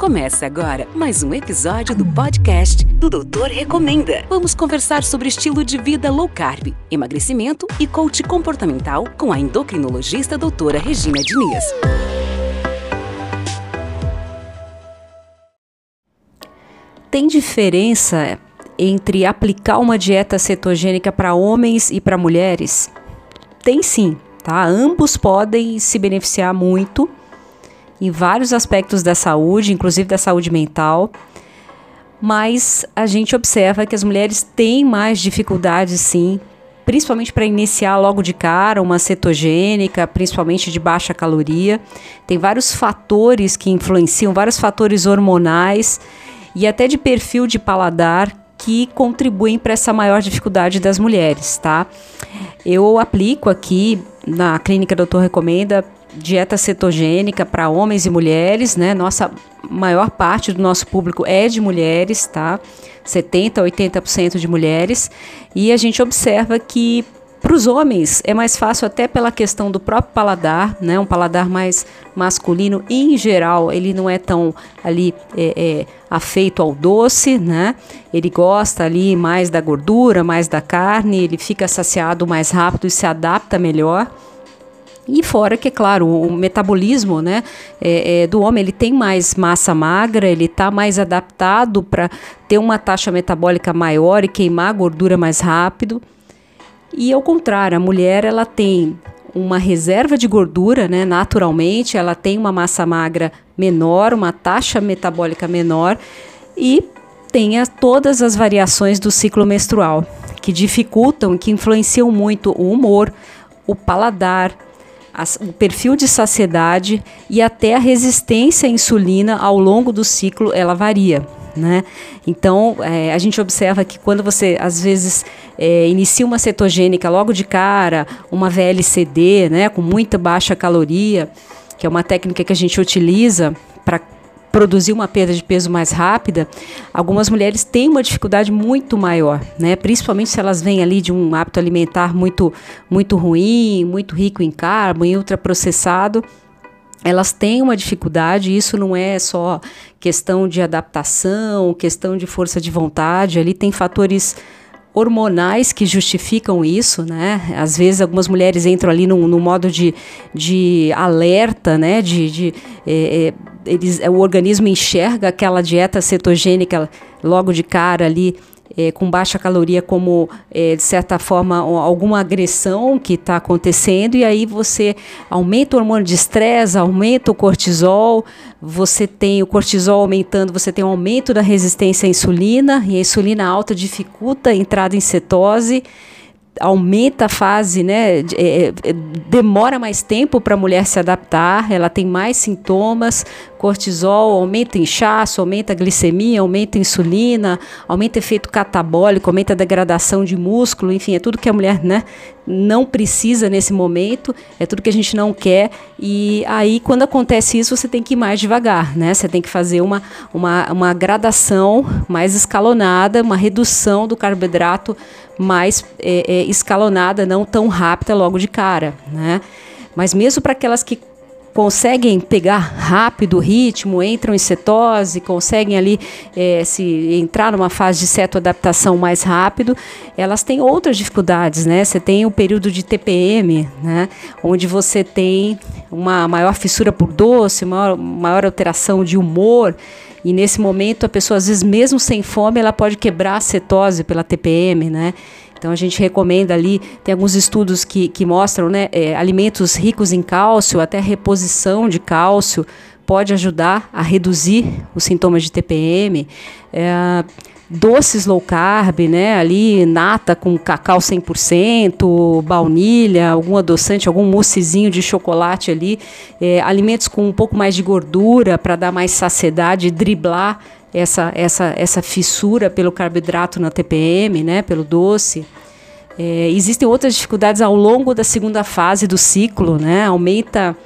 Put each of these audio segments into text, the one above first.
Começa agora mais um episódio do podcast do Doutor Recomenda. Vamos conversar sobre estilo de vida low carb, emagrecimento e coach comportamental com a endocrinologista doutora Regina Diniz. Tem diferença entre aplicar uma dieta cetogênica para homens e para mulheres? Tem sim, tá? Ambos podem se beneficiar muito em vários aspectos da saúde, inclusive da saúde mental. Mas a gente observa que as mulheres têm mais dificuldades, sim, principalmente para iniciar logo de cara uma cetogênica, principalmente de baixa caloria. Tem vários fatores que influenciam, vários fatores hormonais e até de perfil de paladar que contribuem para essa maior dificuldade das mulheres, tá? Eu aplico aqui na clínica Doutor Recomenda dieta cetogênica para homens e mulheres, né? Nossa maior parte do nosso público é de mulheres, tá? 70, 80% de mulheres. E a gente observa que para os homens é mais fácil até pela questão do próprio paladar, né? Um paladar mais masculino em geral ele não é tão ali é, é, afeito ao doce, né? Ele gosta ali mais da gordura, mais da carne, ele fica saciado mais rápido e se adapta melhor. E fora que, é claro, o metabolismo né, é, é, do homem ele tem mais massa magra, ele está mais adaptado para ter uma taxa metabólica maior e queimar gordura mais rápido. E ao contrário, a mulher ela tem uma reserva de gordura, né, naturalmente, ela tem uma massa magra menor, uma taxa metabólica menor e tem todas as variações do ciclo menstrual que dificultam, que influenciam muito o humor, o paladar, o perfil de saciedade e até a resistência à insulina ao longo do ciclo ela varia. Né? Então, é, a gente observa que quando você, às vezes, é, inicia uma cetogênica logo de cara, uma VLCD, né, com muita baixa caloria, que é uma técnica que a gente utiliza para produzir uma perda de peso mais rápida, algumas mulheres têm uma dificuldade muito maior, né? Principalmente se elas vêm ali de um hábito alimentar muito muito ruim, muito rico em carbo, em ultraprocessado, elas têm uma dificuldade, isso não é só questão de adaptação, questão de força de vontade, ali tem fatores hormonais que justificam isso, né? Às vezes algumas mulheres entram ali no modo de, de alerta, né? De, de é, eles, o organismo enxerga aquela dieta cetogênica logo de cara ali é, com baixa caloria como, é, de certa forma, alguma agressão que está acontecendo, e aí você aumenta o hormônio de estresse, aumenta o cortisol, você tem o cortisol aumentando, você tem um aumento da resistência à insulina, e a insulina alta dificulta a entrada em cetose aumenta a fase, né? É, é, demora mais tempo para a mulher se adaptar, ela tem mais sintomas, cortisol, aumenta inchaço, aumenta glicemia, aumenta insulina, aumenta efeito catabólico, aumenta a degradação de músculo, enfim, é tudo que a mulher né, não precisa nesse momento, é tudo que a gente não quer. E aí, quando acontece isso, você tem que ir mais devagar, né? Você tem que fazer uma, uma, uma gradação mais escalonada, uma redução do carboidrato mais é, é, escalonada, não tão rápida logo de cara, né? Mas mesmo para aquelas que conseguem pegar rápido o ritmo, entram em cetose, conseguem ali é, se entrar numa fase de cetoadaptação mais rápido, elas têm outras dificuldades, né? Você tem o período de TPM, né? Onde você tem uma maior fissura por doce, maior, maior alteração de humor. E nesse momento a pessoa, às vezes, mesmo sem fome, ela pode quebrar a cetose pela TPM, né? Então a gente recomenda ali, tem alguns estudos que, que mostram, né, é, alimentos ricos em cálcio, até reposição de cálcio, pode ajudar a reduzir os sintomas de TPM. É, doces low carb, né, ali nata com cacau 100%, baunilha, algum adoçante, algum moussezinho de chocolate ali, é, alimentos com um pouco mais de gordura para dar mais saciedade, driblar essa, essa, essa fissura pelo carboidrato na TPM, né, pelo doce. É, existem outras dificuldades ao longo da segunda fase do ciclo, né? Aumenta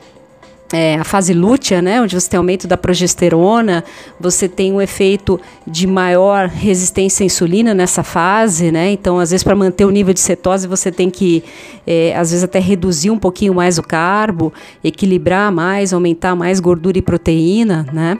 é, a fase lútea, né, onde você tem aumento da progesterona, você tem um efeito de maior resistência à insulina nessa fase, né? Então, às vezes, para manter o nível de cetose, você tem que, é, às vezes, até reduzir um pouquinho mais o carbo, equilibrar mais, aumentar mais gordura e proteína, né?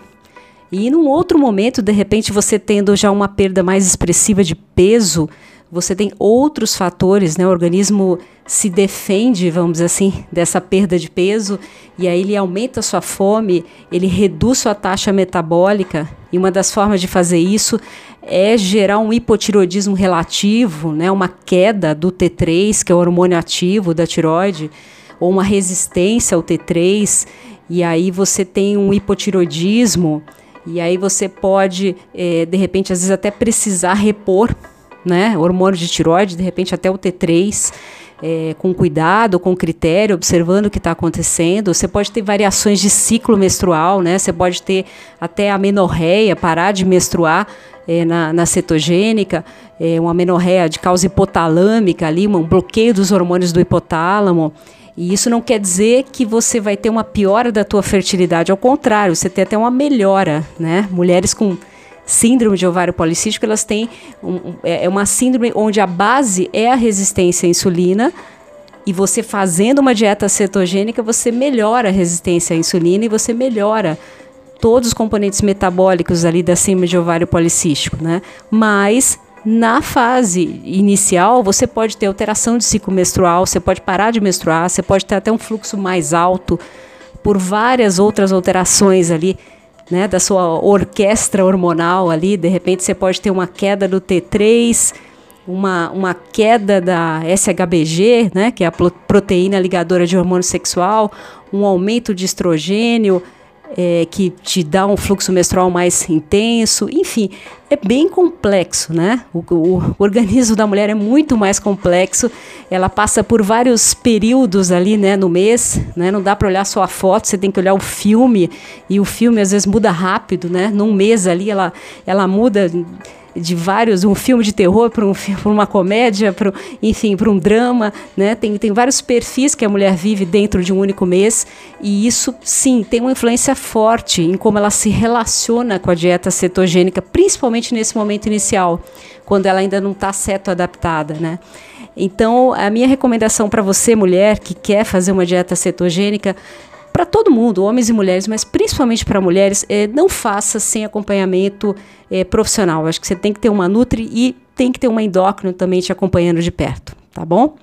E num outro momento, de repente, você tendo já uma perda mais expressiva de peso, você tem outros fatores, né? O organismo se defende, vamos dizer assim, dessa perda de peso, e aí ele aumenta sua fome, ele reduz sua taxa metabólica, e uma das formas de fazer isso é gerar um hipotiroidismo relativo, né? Uma queda do T3, que é o hormônio ativo da tiroide, ou uma resistência ao T3, e aí você tem um hipotiroidismo, e aí você pode, é, de repente, às vezes até precisar repor né? Hormônio de tiroide, de repente até o T3, é, com cuidado, com critério, observando o que está acontecendo. Você pode ter variações de ciclo menstrual, né? Você pode ter até a menorreia, parar de menstruar é, na, na, cetogênica, é, uma menorreia de causa hipotalâmica ali, um bloqueio dos hormônios do hipotálamo. E isso não quer dizer que você vai ter uma piora da tua fertilidade, ao contrário, você tem até uma melhora, né? Mulheres com síndrome de ovário policístico, elas têm um, é, é uma síndrome onde a base é a resistência à insulina e você fazendo uma dieta cetogênica, você melhora a resistência à insulina e você melhora todos os componentes metabólicos ali da síndrome de ovário policístico, né? Mas na fase inicial, você pode ter alteração de ciclo menstrual, você pode parar de menstruar, você pode ter até um fluxo mais alto por várias outras alterações ali né, da sua orquestra hormonal ali, de repente você pode ter uma queda do T3, uma, uma queda da SHBG, né, que é a proteína ligadora de hormônio sexual, um aumento de estrogênio, é, que te dá um fluxo menstrual mais intenso, enfim, é bem complexo, né? O, o, organismo da mulher é muito mais complexo, ela passa por vários períodos ali, né, no mês, né? Não dá para olhar só a foto, você tem que olhar o filme, e o filme às vezes muda rápido, né? Num mês ali ela, ela muda de vários, um filme de terror para um, uma comédia, para enfim, para um drama, né? Tem, tem vários perfis que a mulher vive dentro de um único mês e isso, sim, tem uma influência forte em como ela se relaciona com a dieta cetogênica, principalmente nesse momento inicial, quando ela ainda não está certo adaptada, né? Então, a minha recomendação para você, mulher, que quer fazer uma dieta cetogênica, para todo mundo, homens e mulheres, mas principalmente para mulheres, é, não faça sem acompanhamento é, profissional. Acho que você tem que ter uma Nutri e tem que ter uma endócrino também te acompanhando de perto, tá bom?